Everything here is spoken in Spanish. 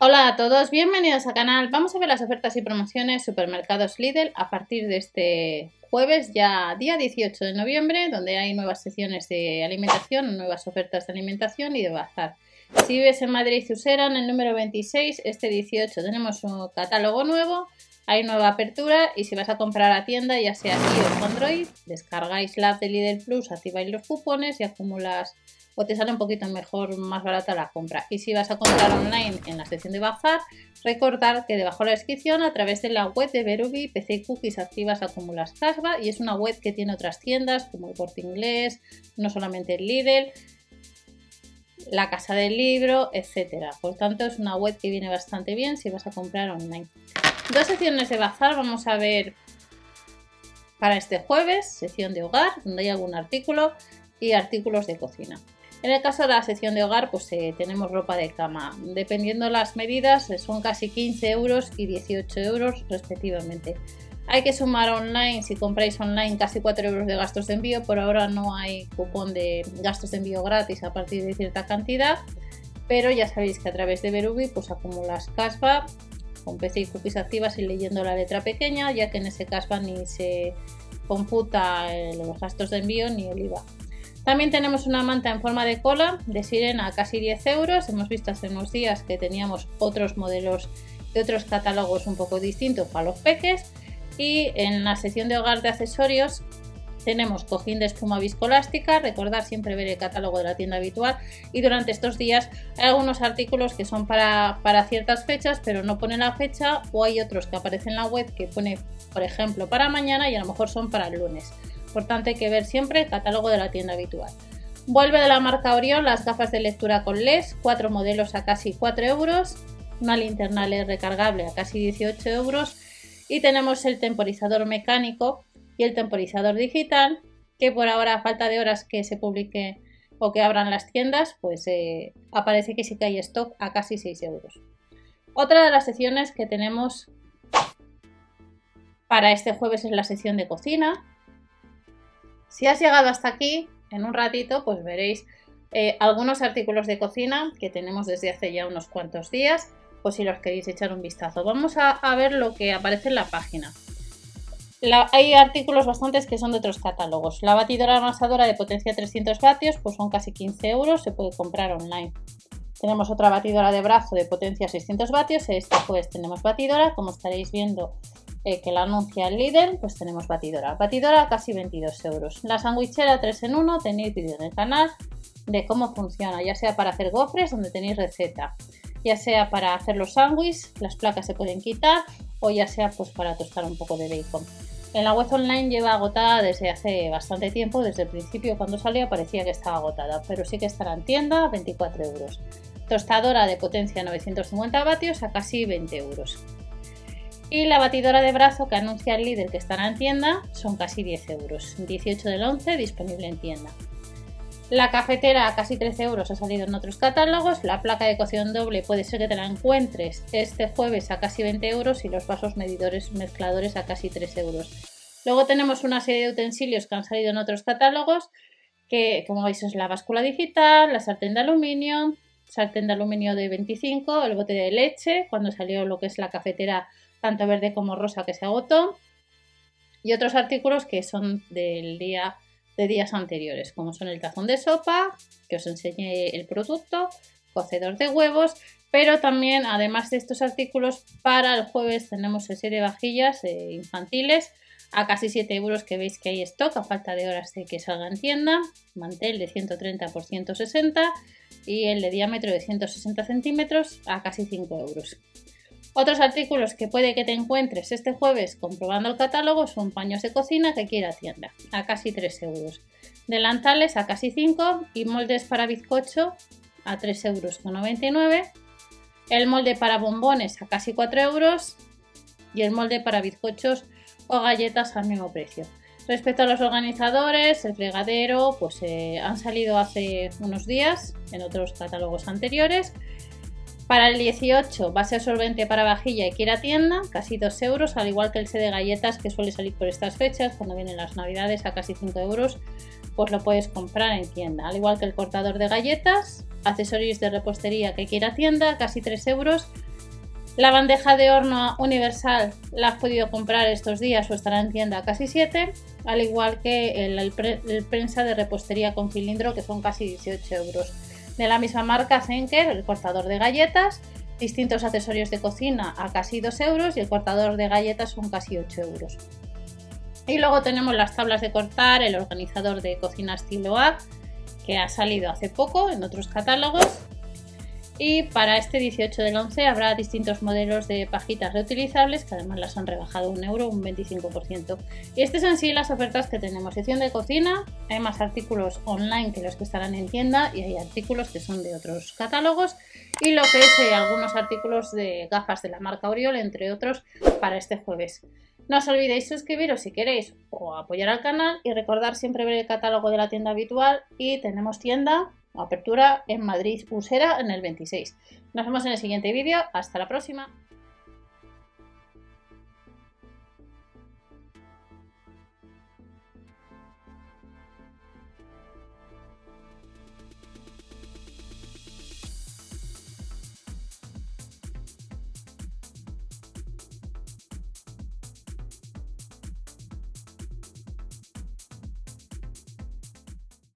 Hola a todos, bienvenidos al canal. Vamos a ver las ofertas y promociones Supermercados Lidl a partir de este jueves, ya día 18 de noviembre, donde hay nuevas secciones de alimentación, nuevas ofertas de alimentación y de bazar. Si vives en Madrid y Usera, en el número 26, este 18 tenemos un catálogo nuevo, hay nueva apertura y si vas a comprar a tienda, ya sea aquí o Android, descargáis la app de Lidl Plus, activáis los cupones y acumulas o te sale un poquito mejor, más barata la compra. Y si vas a comprar online en la sección de bazar, recordar que debajo de la descripción a través de la web de Verubi, PC Cookies activas acumulas casva y es una web que tiene otras tiendas como el Corte Inglés, no solamente el Lidl, la Casa del Libro, etcétera. Por tanto, es una web que viene bastante bien si vas a comprar online. Dos secciones de bazar vamos a ver para este jueves, sección de hogar, donde hay algún artículo y artículos de cocina. En el caso de la sección de hogar, pues eh, tenemos ropa de cama. Dependiendo las medidas, eh, son casi 15 euros y 18 euros respectivamente. Hay que sumar online, si compráis online, casi 4 euros de gastos de envío. Por ahora no hay cupón de gastos de envío gratis a partir de cierta cantidad. Pero ya sabéis que a través de Berubi pues acumulas caspa con PC y cookies activas y leyendo la letra pequeña, ya que en ese caspa ni se computa eh, los gastos de envío ni el IVA. También tenemos una manta en forma de cola de sirena a casi 10 euros. Hemos visto hace unos días que teníamos otros modelos de otros catálogos un poco distintos para los peques. Y en la sección de hogar de accesorios tenemos cojín de espuma viscolástica, recordar siempre ver el catálogo de la tienda habitual y durante estos días hay algunos artículos que son para, para ciertas fechas pero no ponen la fecha o hay otros que aparecen en la web que pone por ejemplo para mañana y a lo mejor son para el lunes. Hay que ver siempre el catálogo de la tienda habitual. Vuelve de la marca Orion las gafas de lectura con LES, cuatro modelos a casi 4 euros, una linterna LED recargable a casi 18 euros y tenemos el temporizador mecánico y el temporizador digital que por ahora a falta de horas que se publique o que abran las tiendas pues eh, aparece que sí que hay stock a casi 6 euros. Otra de las secciones que tenemos para este jueves es la sección de cocina si has llegado hasta aquí, en un ratito, pues veréis eh, algunos artículos de cocina que tenemos desde hace ya unos cuantos días, pues si los queréis echar un vistazo. Vamos a, ver lo que aparece en la página. Hay artículos bastantes que son de otros catálogos. La batidora amasadora de potencia 300 vatios, pues son casi 15 euros, se puede comprar online. Tenemos otra batidora de brazo de potencia 600 vatios. Esta pues tenemos batidora, como estaréis viendo eh, que la anuncia el líder, pues tenemos batidora. Batidora casi 22 euros. La sandwichera 3 en 1, tenéis vídeo en el canal de cómo funciona, ya sea para hacer gofres, donde tenéis receta, ya sea para hacer los sándwiches, las placas se pueden quitar, o ya sea pues para tostar un poco de bacon. En la web online lleva agotada desde hace bastante tiempo, desde el principio cuando salió parecía que estaba agotada, pero sí que estará en tienda 24 euros. Tostadora de potencia 950 vatios a casi 20 euros. Y la batidora de brazo que anuncia el líder que estará en tienda son casi 10 euros. 18 del 11 disponible en tienda. La cafetera a casi 13 euros ha salido en otros catálogos. La placa de cocción doble puede ser que te la encuentres este jueves a casi 20 euros y los vasos medidores mezcladores a casi 3 euros. Luego tenemos una serie de utensilios que han salido en otros catálogos que como veis es la báscula digital, la sartén de aluminio, sartén de aluminio de 25, el bote de leche, cuando salió lo que es la cafetera tanto verde como rosa que se agotó, y otros artículos que son del día de días anteriores, como son el tazón de sopa, que os enseñé el producto, cocedor de huevos, pero también, además de estos artículos, para el jueves tenemos el serie de vajillas eh, infantiles a casi 7 euros que veis que hay stock a falta de horas de que salga en tienda, mantel de 130 x 160 y el de diámetro de 160 centímetros a casi 5 euros. Otros artículos que puede que te encuentres este jueves comprobando el catálogo son paños de cocina que quiera tienda, a casi 3 euros. Delantales a casi 5 y moldes para bizcocho a 3,99 euros. El molde para bombones a casi 4 euros y el molde para bizcochos o galletas al mismo precio. Respecto a los organizadores, el fregadero, pues eh, han salido hace unos días en otros catálogos anteriores para el 18, base solvente para vajilla y quiera tienda, casi 2 euros, al igual que el set de galletas que suele salir por estas fechas, cuando vienen las navidades a casi 5 euros, pues lo puedes comprar en tienda. Al igual que el cortador de galletas, accesorios de repostería que quiera tienda, casi 3 euros, La bandeja de horno universal la has podido comprar estos días o estará en tienda casi 7, al igual que el, prensa de repostería con cilindro que son casi 18 euros. De la misma marca Zenker, el cortador de galletas, distintos accesorios de cocina a casi 2 euros y el cortador de galletas son casi 8 euros. Y luego tenemos las tablas de cortar, el organizador de cocina estilo A, que ha salido hace poco en otros catálogos y para este 18 del 11 habrá distintos modelos de pajitas reutilizables que además las han rebajado un euro, un 25%. Y estas son sí las ofertas que tenemos. Sección de cocina, hay más artículos online que los que estarán en tienda y hay artículos que son de otros catálogos y lo que es eh, algunos artículos de gafas de la marca Oriol, entre otros, para este jueves. No os olvidéis suscribiros si queréis o apoyar al canal y recordar siempre ver el catálogo de la tienda habitual y tenemos tienda Apertura en Madrid Usera en el 26. Nos vemos en el siguiente vídeo. Hasta la próxima.